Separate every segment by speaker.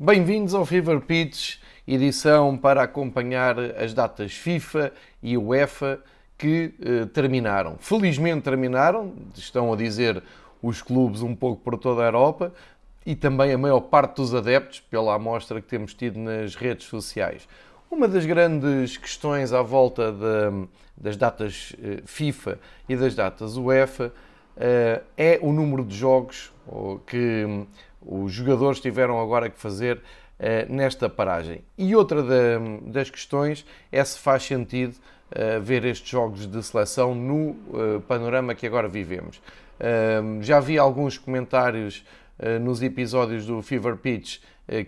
Speaker 1: Bem-vindos ao Fever Pitch, edição para acompanhar as datas FIFA e UEFA que eh, terminaram. Felizmente terminaram, estão a dizer os clubes um pouco por toda a Europa e também a maior parte dos adeptos, pela amostra que temos tido nas redes sociais. Uma das grandes questões à volta de, das datas eh, FIFA e das datas UEFA eh, é o número de jogos que os jogadores tiveram agora que fazer eh, nesta paragem. E outra das questões é se faz sentido eh, ver estes jogos de seleção no panorama que agora vivemos. Já vi alguns comentários nos episódios do Fever Pitch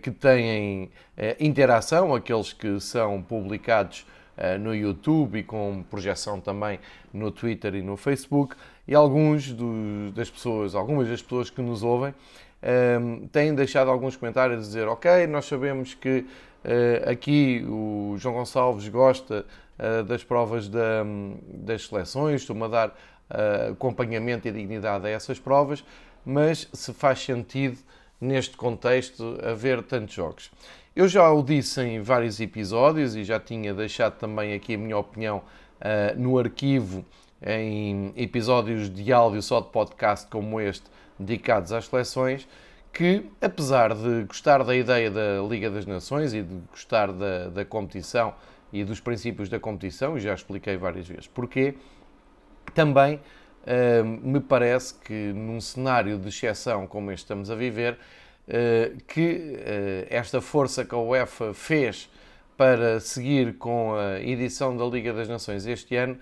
Speaker 1: que têm interação, aqueles que são publicados no YouTube e com projeção também no Twitter e no Facebook, e alguns das pessoas, algumas das pessoas que nos ouvem um, têm deixado alguns comentários a dizer: Ok, nós sabemos que uh, aqui o João Gonçalves gosta uh, das provas da, das seleções, estou-me a dar uh, acompanhamento e dignidade a essas provas, mas se faz sentido neste contexto haver tantos jogos. Eu já o disse em vários episódios e já tinha deixado também aqui a minha opinião no arquivo em episódios de áudio só de podcast como este dedicados às seleções, que apesar de gostar da ideia da Liga das Nações e de gostar da, da competição e dos princípios da competição, e já expliquei várias vezes porquê, também uh, me parece que num cenário de exceção como este estamos a viver, uh, que uh, esta força que a UEFA fez para seguir com a edição da Liga das Nações este ano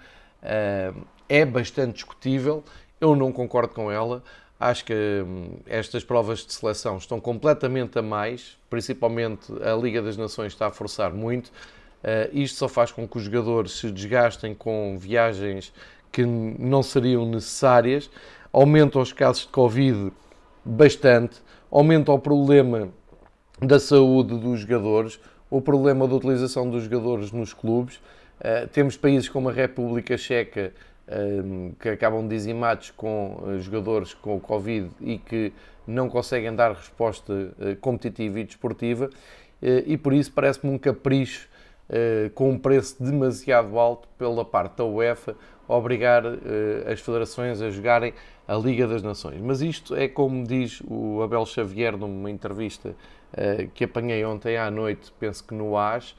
Speaker 1: é bastante discutível. Eu não concordo com ela. Acho que hum, estas provas de seleção estão completamente a mais, principalmente a Liga das Nações está a forçar muito. Uh, isto só faz com que os jogadores se desgastem com viagens que não seriam necessárias, aumenta os casos de Covid bastante, aumenta o problema da saúde dos jogadores, o problema da utilização dos jogadores nos clubes. Uh, temos países como a República Checa que acabam dizimados com eh, jogadores com o Covid e que não conseguem dar resposta eh, competitiva e desportiva, eh, e por isso parece-me um capricho com um preço demasiado alto pela parte da UEFA obrigar as federações a jogarem a Liga das Nações. Mas isto é como diz o Abel Xavier numa entrevista que apanhei ontem à noite, penso que no AS,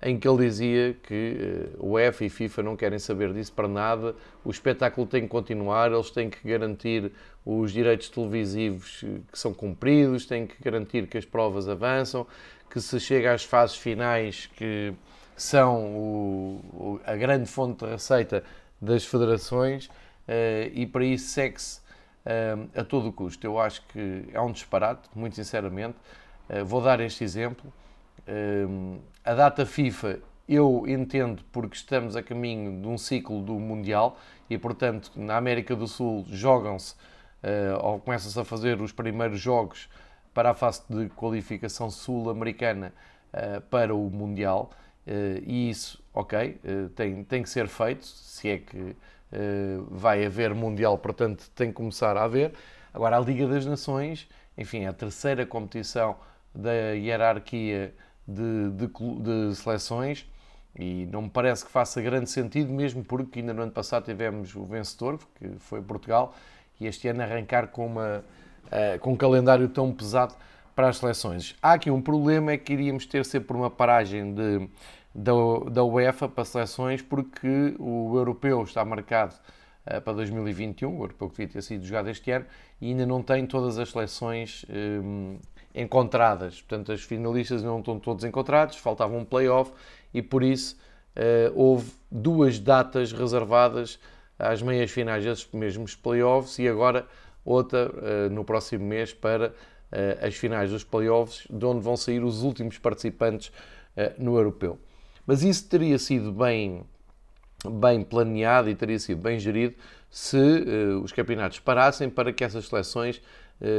Speaker 1: em que ele dizia que o uh, UEFA e FIFA não querem saber disso para nada, o espetáculo tem que continuar, eles têm que garantir os direitos televisivos eh, que são cumpridos, têm que garantir que as provas avançam, que se chega às fases finais que são o, o, a grande fonte de receita das federações uh, e para isso segue-se uh, a todo custo. Eu acho que é um disparate, muito sinceramente. vou dar este exemplo a data FIFA eu entendo porque estamos a caminho de um ciclo do Mundial e, portanto, na América do Sul jogam-se uh, ou começam-se a fazer os primeiros jogos para a fase de qualificação sul-americana uh, para o Mundial. Uh, e isso, ok, tem, tem que ser feito, se é que vai haver Mundial, portanto, tem que começar a haver. Agora, a Liga das Nações, enfim, é a terceira competição da hierarquia de, de, de seleções e não me parece que faça grande sentido, mesmo porque ainda no ano passado tivemos o vencedor, que foi Portugal, e este ano arrancar com, uma, uh, com um calendário tão pesado para as seleções. Há aqui um problema, é que iríamos ter sempre uma paragem de, da, da UEFA para seleções, porque o europeu está marcado uh, para 2021, o europeu que devia ter sido jogado este ano, e ainda não tem todas as seleções um, encontradas. Portanto, as finalistas não estão todos encontrados, faltava um playoff e por isso uh, houve duas datas reservadas às meias finais desses mesmos playoffs e agora outra uh, no próximo mês para uh, as finais dos playoffs, de onde vão sair os últimos participantes no europeu. Mas isso teria sido bem, bem planeado e teria sido bem gerido se os campeonatos parassem para que essas seleções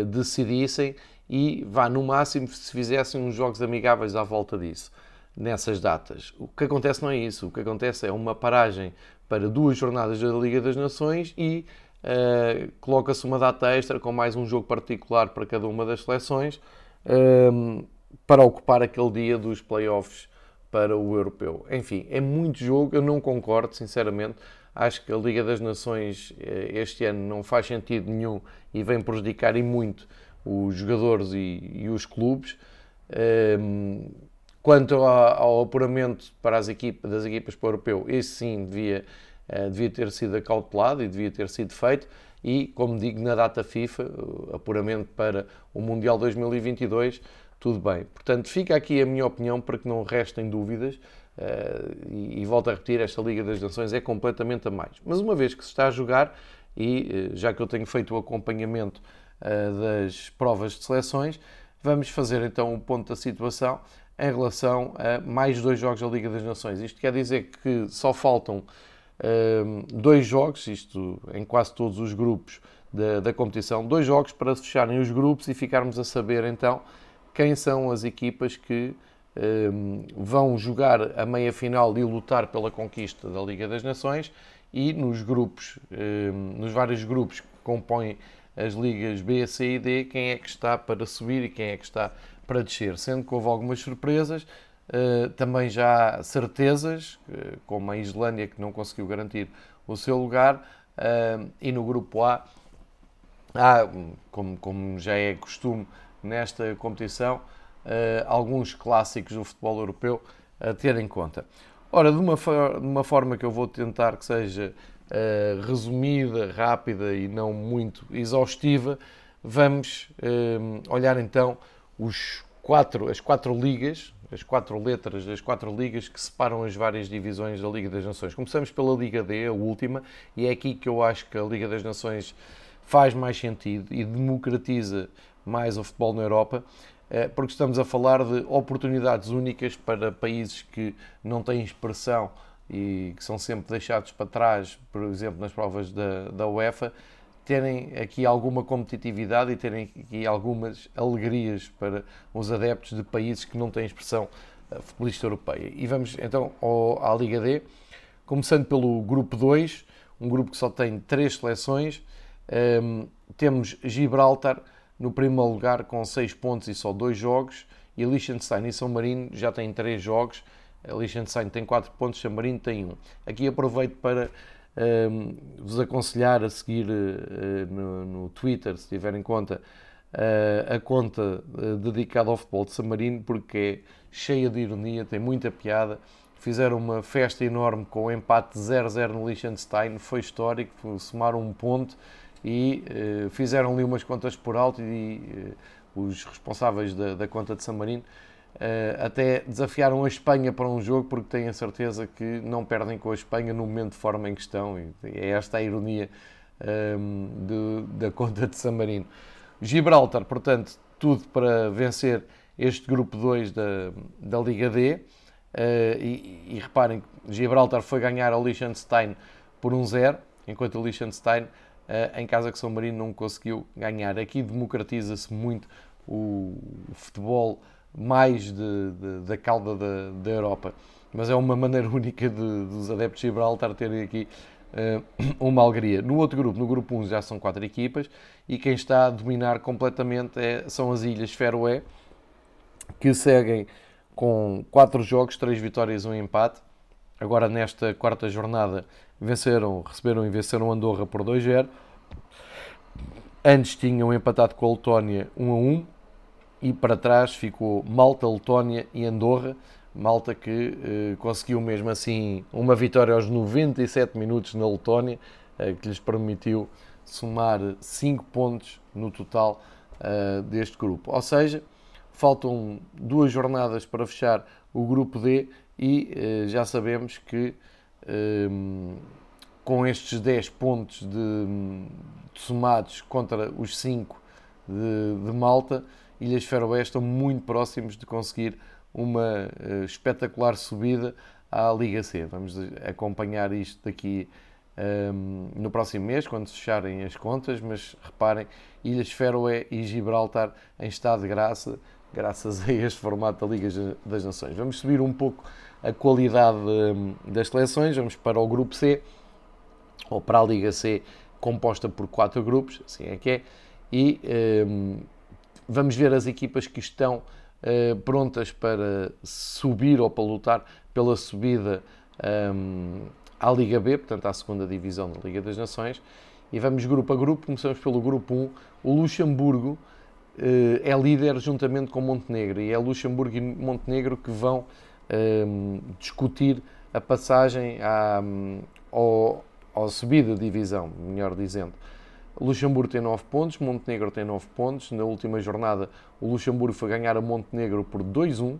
Speaker 1: decidissem e vá no máximo se fizessem uns jogos amigáveis à volta disso, nessas datas. O que acontece não é isso, o que acontece é uma paragem para duas jornadas da Liga das Nações e uh, coloca-se uma data extra com mais um jogo particular para cada uma das seleções. Uh, para ocupar aquele dia dos playoffs para o europeu. Enfim, é muito jogo, eu não concordo, sinceramente. Acho que a Liga das Nações eh, este ano não faz sentido nenhum e vem prejudicar e muito os jogadores e, e os clubes. Um, quanto ao, ao, apuramento para as equipas, das equipas para o europeu, esse sim devia, uh, devia ter sido acautelado e devia ter sido feito. E, como digo, na data FIFA, apuramento para o Mundial 2022, tudo bem. Portanto, fica aqui a minha opinião para que não restem dúvidas. Uh, e, e volto a repetir, esta Liga das Nações é completamente a mais. Mas uma vez que se está a jogar, e uh, já que eu tenho feito o acompanhamento das provas de seleções, vamos fazer então um ponto da situação em relação a mais dois jogos da Liga das Nações. Isto quer dizer que só faltam dois jogos, isto em quase todos os grupos da, da competição, dois jogos para fecharem os grupos e ficarmos a saber então quem são as equipas que um, vão jogar a meia final e lutar pela conquista da Liga das Nações e nos grupos, um, nos vários grupos que compõem as ligas B, C e D, quem é que está para subir e quem é que está para descer, sendo que houve algumas surpresas, uh, também já há certezas, como a Islândia que não conseguiu garantir o seu lugar, uh, e no grupo A há, como, já é costume nesta competição uh, alguns clássicos do futebol europeu a ter em conta. Ora, de uma, de uma forma que eu vou tentar que seja uh, resumida, rápida e não muito exaustiva, vamos uh, olhar então os quatro, as quatro ligas, as quatro letras das quatro ligas que separam as várias divisões da Liga das Nações. Começamos pela Liga D, a última, e é aqui que eu acho que a Liga das Nações faz mais sentido e democratiza mais o futebol na Europa, eh, porque estamos a falar de oportunidades únicas para países que não têm expressão e que são sempre deixados para trás, por exemplo, nas provas da, da UEFA, terem aqui alguma competitividade e terem aqui algumas alegrias para os adeptos de países que não têm expressão eh, futebolista europeia. E vamos então ao, à Liga D, começando pelo grupo 2, um grupo que só tem três seleções. Um, ehm, temos Gibraltar, no primeiro lugar com 6 pontos e só 2 jogos, e Liechtenstein e São Marino já têm 3 jogos. A Liechtenstein tem 4 pontos, São Marino tem 1. Aqui aproveito para um, ehm, vos aconselhar a seguir uh, no, no, Twitter, se tiverem conta, uh, a conta uh, dedicada ao futebol de São Marino, porque é cheia de ironia, tem muita piada. Fizeram uma festa enorme com o empate 0-0 no Liechtenstein, foi histórico, somaram um ponto e fizeram ali umas contas por alto e os responsáveis da, da, conta de San Marino uh, até desafiaram a Espanha para um jogo porque têm a certeza que não perdem com a Espanha no momento de forma em questão e é esta a ironia um, ehm, de, da conta de San Marino. Gibraltar, portanto, tudo para vencer este grupo 2 da, da Liga D e, e reparem Gibraltar foi ganhar ao Liechtenstein por um 0 enquanto o Liechtenstein em casa que São Marino não conseguiu ganhar. Aqui democratiza-se muito o futebol mais de, de, da cauda da, da, Europa. Mas é uma maneira única de, dos adeptos de Gibraltar terem aqui uh, uma alegria. No outro grupo, no grupo 1, já são quatro equipas e quem está a dominar completamente é, são as Ilhas Feroé, que seguem com quatro jogos, três vitórias e um empate. Agora, nesta quarta jornada, venceram, receberam e venceram Andorra por 2-0. Antes tinham empatado com a Letónia 1 a 1 e para trás ficou Malta, Letónia e Andorra. Malta que eh, conseguiu mesmo assim uma vitória aos 97 minutos na Letónia, eh, que lhes permitiu somar 5 pontos no total eh, deste grupo. Ou seja, faltam duas jornadas para fechar o grupo D e eh, já sabemos que Ehm, com estes 10 pontos de, de somados contra os 5 de, de, Malta, Ilhas Feroé estão muito próximos de conseguir uma uh, espetacular subida à Liga C. Vamos acompanhar isto daqui um, ehm, no próximo mês, quando se fecharem as contas, mas reparem, Ilhas Feroé e Gibraltar em estado de graça, graças a este formato da Liga das Nações. Vamos subir um pouco a qualidade hum, das seleções. Vamos para o grupo C, ou para a Liga C, composta por quatro grupos, assim é que é, e um, vamos ver as equipas que estão prontas para subir ou para lutar pela subida um, à Liga B, portanto à segunda divisão da Liga das Nações. E vamos grupo a grupo, começamos pelo grupo 1. O Luxemburgo uh, é líder juntamente com Montenegro e é Luxemburgo e Montenegro que vão um, discutir a passagem à, ao, ao subida divisão, melhor dizendo. Luxemburgo tem 9 pontos, Montenegro tem 9 pontos. Na última jornada, o Luxemburgo foi ganhar a Montenegro por 2-1,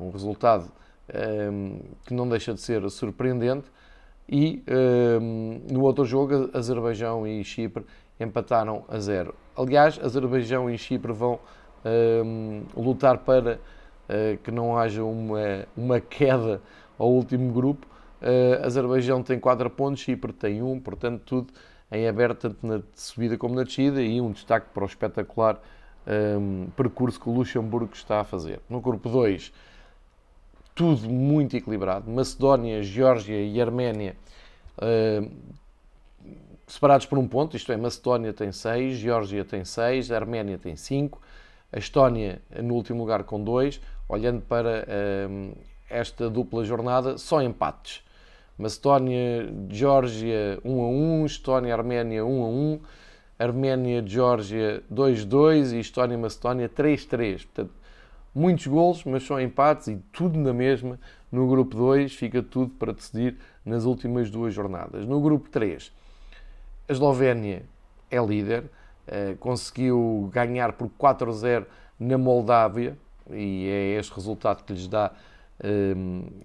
Speaker 1: um resultado um, que não deixa de ser surpreendente. E um, no outro jogo, Azerbaijão e Chipre empataram a zero. Aliás, Azerbaijão e Chipre vão um, lutar para uh, que não haja uma, uma queda ao último grupo. Uh, Azerbaijão tem 4 pontos, Chipre tem 1, um, portanto, tudo em aberto, tanto na subida como na descida. E um destaque para o espetacular um, percurso que o Luxemburgo está a fazer. No grupo 2, tudo muito equilibrado. Macedónia, Geórgia e Arménia uh, separados por um ponto, isto é, Macedónia tem 6, Geórgia tem 6, Arménia tem 5, a Estónia no último lugar com 2. Olhando para uh, esta dupla jornada, só empates. Macedónia, Geórgia 1 a 1, Estónia, Arménia 1 a 1, Arménia, Geórgia 2-2 e Estónia, Macedónia 3-3. Portanto, muitos golos, mas só empates e tudo na mesma. No grupo 2 fica tudo para decidir nas últimas duas jornadas. No grupo 3, a Eslovénia é líder, eh, conseguiu ganhar por 4-0 na Moldávia e é este resultado que lhes dá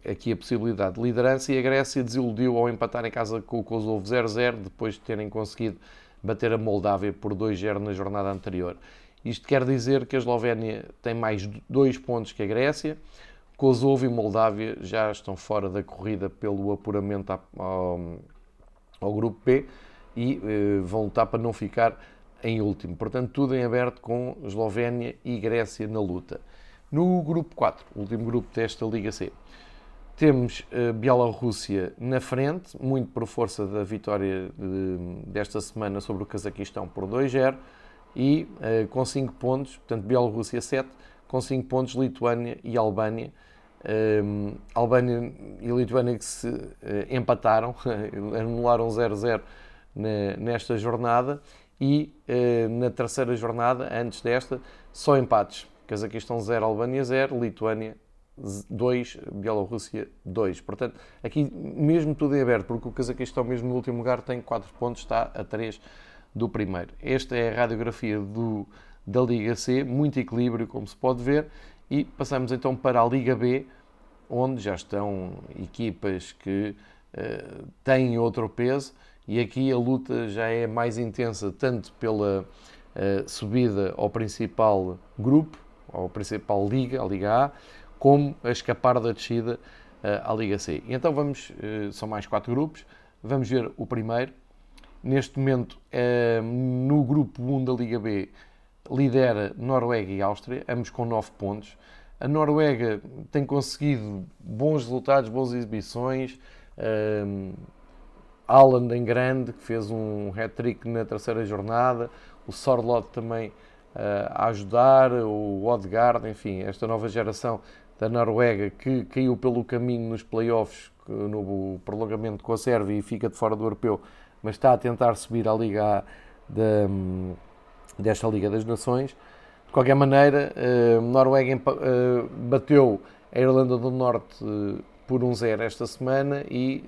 Speaker 1: aqui a possibilidade de liderança. E a Grécia desiludiu ao empatar em casa com o Kosovo 0-0 depois de terem conseguido bater a Moldávia por 2-0 na jornada anterior. Isto quer dizer que a Eslovénia tem mais dois pontos que a Grécia. Kosovo e Moldávia já estão fora da corrida pelo apuramento ao, ao grupo B e eh, vão lutar para não ficar em último. Portanto, tudo em aberto com Eslovénia e Grécia na luta. No grupo 4, último grupo desta Liga C, temos a Bielorrússia na frente, muito por força da vitória de, desta semana sobre o Cazaquistão por 2-0 e uh, com 5 pontos, portanto Bielorrússia 7, com 5 pontos Lituânia e Albânia. Um, Albânia e Lituânia que se uh, empataram, anularam 0-0 nesta jornada e uh, na terceira jornada, antes desta, só empates. Cazaquistão 0, Albânia 0, Lituânia 2, Bielorrússia 2. Portanto, aqui mesmo tudo em aberto, porque o Cazaquistão, mesmo no último lugar, tem 4 pontos, está a 3 do primeiro. Esta é a radiografia do, da Liga C, muito equilíbrio, como se pode ver, e passamos então para a Liga B, onde já estão equipas que uh, têm outro peso, e aqui a luta já é mais intensa, tanto pela uh, subida ao principal grupo, ao principal Liga, a Liga A, como a escapar da descida uh, à Liga C. E então vamos, são mais quatro grupos, vamos ver o primeiro, Neste momento, eh, no grupo 1 da Liga B, lidera Noruega e Áustria, ambos com 9 pontos. A Noruega tem conseguido bons resultados, boas exibições. Um, Haaland em grande, que fez um hat-trick na terceira jornada. O Sorlot também a ajudar. O Odegaard, enfim, esta nova geração da Noruega que caiu pelo caminho nos playoffs, no prolongamento com a Sérvia e fica de fora do europeu, mas está a tentar subir à Liga da, desta Liga das Nações. De qualquer maneira, uh, Noruega uh, bateu a Irlanda do Norte uh, por 1-0 esta semana e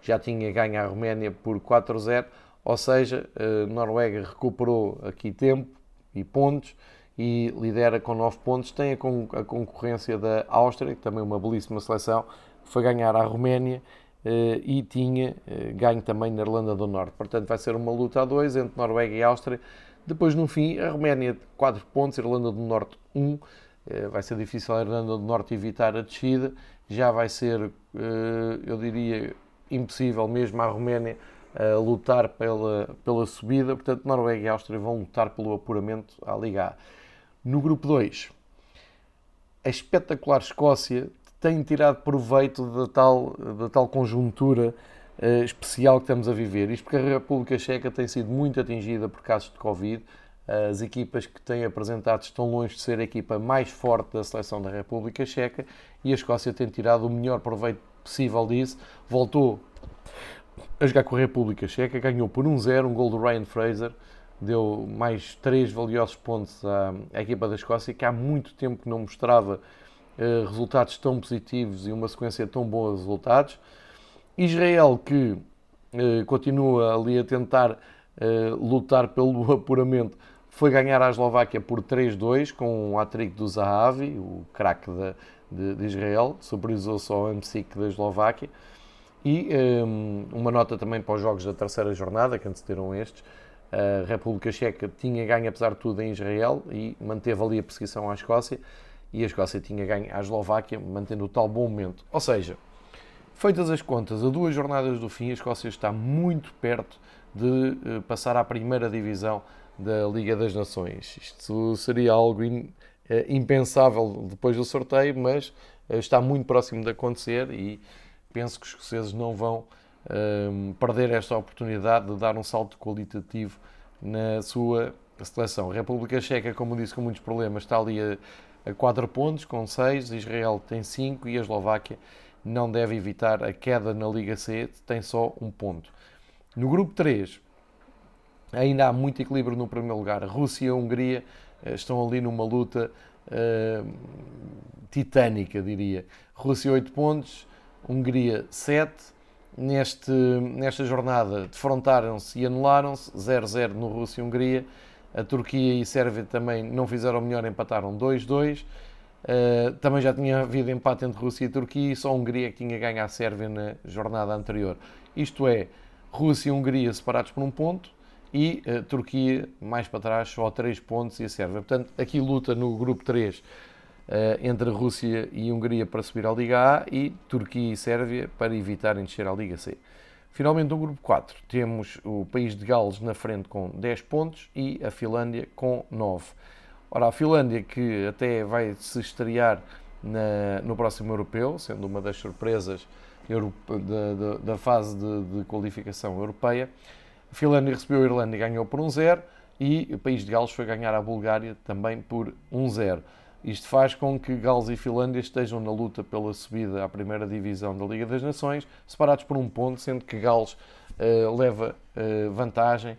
Speaker 1: já tinha ganho a Roménia por 4-0, ou seja, Noruega recuperou aqui tempo e pontos e lidera com 9 pontos. Tem a, con a concorrência da Áustria, que também é uma belíssima seleção, foi ganhar a Roménia eh, e tinha eh, ganho também na Irlanda do Norte. Portanto, vai ser uma luta a dois entre Noruega e Áustria. Depois, no fim, a Roménia 4 pontos, Irlanda do Norte 1. Eh, vai ser difícil a Irlanda do Norte evitar a descida. Já vai ser, eu diria, impossível mesmo a Roménia lutar pela, pela subida. Portanto, Noruega e Áustria vão lutar pelo apuramento à Liga A. No grupo 2, a espetacular Escócia tem tirado proveito da tal, da tal conjuntura uh, especial que estamos a viver. Isto porque a República Checa tem sido muito atingida por casos de Covid. as equipas que têm apresentado estão longe de ser a equipa mais forte da seleção da República Checa e a Escócia tem tirado o melhor proveito possível disso. Voltou a jogar com a República Checa, ganhou por 1-0, um gol do Ryan Fraser, deu mais três valiosos pontos à, à, equipa da Escócia, que há muito tempo não mostrava uh, resultados tão positivos e uma sequência tão boa de resultados. Israel, que uh, continua ali a tentar uh, lutar pelo apuramento, foi ganhar a Eslováquia por 3-2 com um hat-trick do Zahavi, o craque de, de, Israel, superiorizou-se ao MSIC da Eslováquia. E um, uma nota também para os jogos da terceira jornada, que antecederam estes. A República Checa tinha ganho, apesar de tudo, em Israel e manteve ali a perseguição à Escócia. E a Escócia tinha ganho à Eslováquia, mantendo o tal bom momento. Ou seja, feitas as contas, a duas jornadas do fim, a Escócia está muito perto de uh, passar à primeira divisão da Liga das Nações. Isto seria algo in, uh, impensável depois do sorteio, mas uh, está muito próximo de acontecer e penso que os escoceses não vão um, perder esta oportunidade de dar um salto qualitativo na sua seleção. A República Checa, como disse, com muitos problemas, está ali a, a 4 pontos, com 6, Israel tem 5 e a Eslováquia não deve evitar a queda na Liga C, tem só um ponto. No grupo 3, ainda há muito equilíbrio no primeiro lugar. A Rússia e a Hungria eh, estão ali numa luta uh, titânica, diria. Rússia 8 pontos, Hungria 7. Neste, nesta jornada defrontaram-se e anularam-se 0-0 no Rússia e Hungria. A Turquia e a Sérvia também não fizeram melhor, empataram 2-2. Uh, eh, também já tinha havido empate entre Rússia e Turquia e só a Hungria que tinha ganho a Sérvia na jornada anterior. Isto é, Rússia e Hungria separados por um ponto e uh, Turquia mais para trás só 3 pontos e a Sérvia. Portanto, aqui luta no grupo 3 eh, entre a Rússia e Hungria para subir à Liga A e Turquia e Sérvia para evitarem descer à Liga C. Finalmente, no grupo 4, temos o país de Gales na frente com 10 pontos e a Finlândia com 9. Ora, a Finlândia, que até vai se estrear na, no próximo europeu, sendo uma das surpresas da, da, da fase de, de, qualificação europeia, a Finlândia recebeu a Irlanda e ganhou por 1-0, e o país de Gales foi ganhar a Bulgária também por 1-0. Isto faz com que Gales e Finlândia estejam na luta pela subida à primeira divisão da Liga das Nações, separados por um ponto, sendo que Gales uh, leva uh, vantagem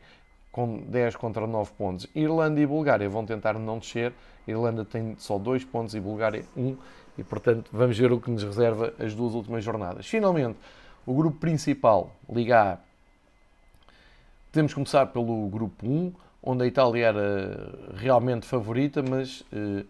Speaker 1: com 10 contra 9 pontos. Irlanda e Bulgária vão tentar não descer. Irlanda tem só 2 pontos e Bulgária 1. Um, e, portanto, vamos ver o que nos reserva as duas últimas jornadas. Finalmente, o grupo principal, Liga A. Temos que começar pelo grupo 1, onde a Itália era realmente favorita, mas... Uh,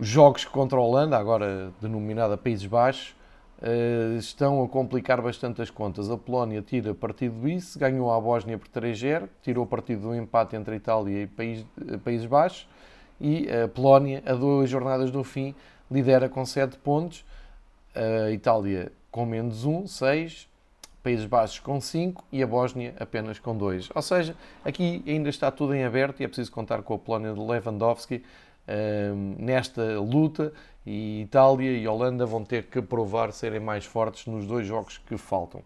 Speaker 1: os jogos contra a Holanda, agora denominada Países Baixos, eh, estão a complicar bastante as contas. A Polónia tira partido disso, ganhou a Bósnia por 3-0, tirou partido do empate entre Itália e eh, Países Baixos e a Polónia, a duas jornadas do fim, lidera com 7 pontos, a Itália com menos 1, 6, Países Baixos com 5 e a Bósnia apenas com 2. Ou seja, aqui ainda está tudo em aberto e é preciso contar com a Polónia de Lewandowski, nesta luta e Itália e Holanda vão ter que provar serem mais fortes nos dois jogos que faltam.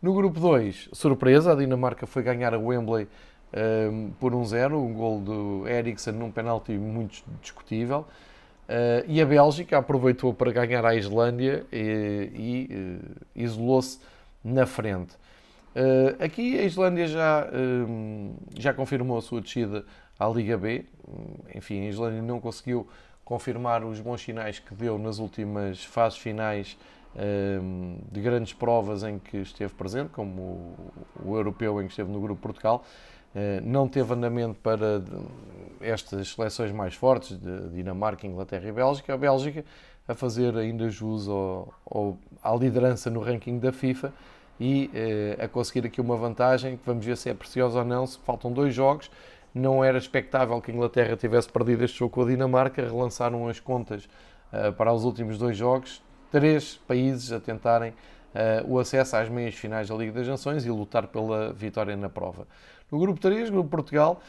Speaker 1: No grupo 2, surpresa, a Dinamarca foi ganhar a Wembley um, por 1-0, um, um gol do Eriksen num penalti muito discutível. Uh, e a Bélgica aproveitou para ganhar a Islândia e, e uh, isolou-se na frente. Uh, aqui a Islândia já, já confirmou a sua descida à Liga B. Enfim, a Islândia não conseguiu confirmar os bons sinais que deu nas últimas fases finais um, de grandes provas em que esteve presente, como o, europeu em que esteve no grupo Portugal. Uh, não teve andamento para estas seleções mais fortes de Dinamarca, Inglaterra e Bélgica. A Bélgica a fazer ainda jus ao, ao, à liderança no ranking da FIFA e uh, a conseguir aqui uma vantagem que vamos ver se é preciosa ou não. Se faltam dois jogos, não era expectável que a Inglaterra tivesse perdido este jogo com a Dinamarca, relançaram as contas uh, para os últimos dois jogos, três países a tentarem uh, o acesso às meias finais da Liga das Nações e lutar pela vitória na prova. No grupo 3, grupo Portugal,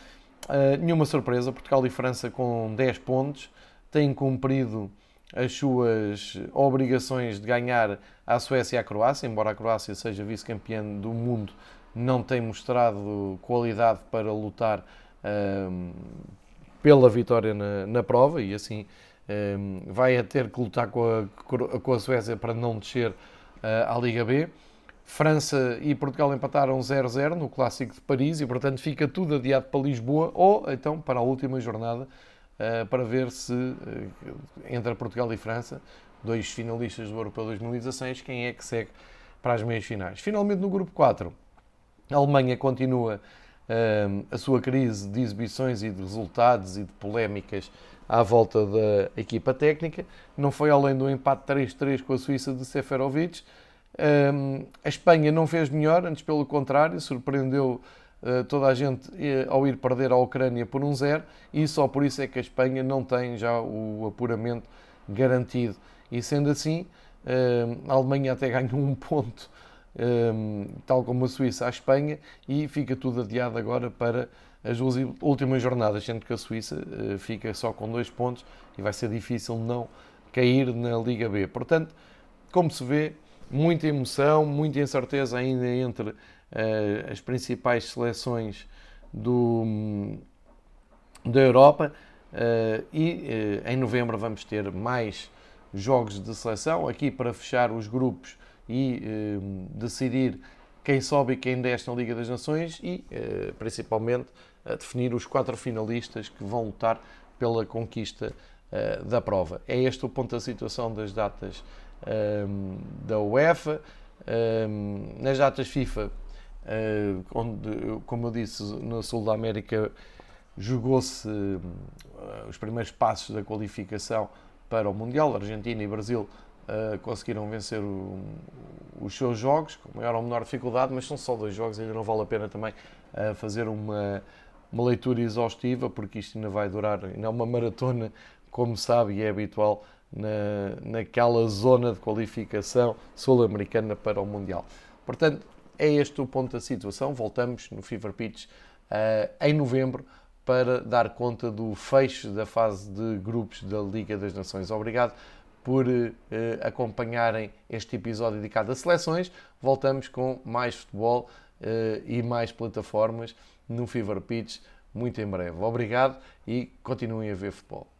Speaker 1: uh, nenhuma surpresa, Portugal e França com 10 pontos, têm cumprido as suas obrigações de ganhar à Suécia e à Croácia, embora a Croácia seja vice-campeã do mundo, não tem mostrado qualidade para lutar um, pela vitória na, na, prova e assim um, vai a ter que lutar com a, com a Suécia para não descer uh, à Liga B. França e Portugal empataram 0-0 no Clássico de Paris e, portanto, fica tudo adiado para Lisboa ou então para a última jornada uh, para ver se uh, entre Portugal e França, dois finalistas do Europeu 2016, quem é que segue para as meias finais. Finalmente, no grupo 4, a Alemanha continua a sua crise de exibições e de resultados e de polémicas à volta da equipa técnica. Não foi além do empate 3-3 com a Suíça de Seferovic a Espanha não fez melhor, antes pelo contrário, surpreendeu uh, toda a gente ao ir perder a Ucrânia por um zero e só por isso é que a Espanha não tem já o apuramento garantido. E sendo assim, a Alemanha até ganhou um ponto, tal como a Suíça à Espanha, e fica tudo adiado agora para as últimas jornadas, sendo que a Suíça eh, fica só com dois pontos e vai ser difícil não cair na Liga B. Portanto, como se vê, muita emoção, muita incerteza ainda entre uh, as principais seleções do, da Europa. Uh, e uh, em novembro vamos ter mais jogos de seleção aqui para fechar os grupos e decidir quem sobe e quem desce na Liga das Nações e principalmente definir os quatro finalistas que vão lutar pela conquista da prova. É este o ponto da situação das datas um, da UEFA. Um, nas datas FIFA, uh, onde, como eu disse, no sul da América jogou-se os primeiros passos da qualificação para o Mundial. Argentina e Brasil uh, conseguiram vencer o, os seus jogos, com maior ou menor dificuldade, mas são só dois jogos, ainda não vale a pena também fazer uma, uma leitura exaustiva, porque isto ainda vai durar, ainda é uma maratona, como sabe e é habitual na, naquela zona de qualificação sul-americana para o Mundial. Portanto, é este o ponto da situação. Voltamos no Fever Pitch uh, em novembro para dar conta do fecho da fase de grupos da Liga das Nações. Obrigado por uh, acompanharem este episódio dedicado a seleções. Voltamos com mais futebol uh, e mais plataformas no Fever Pitch muito em breve. Obrigado e continuem a ver futebol.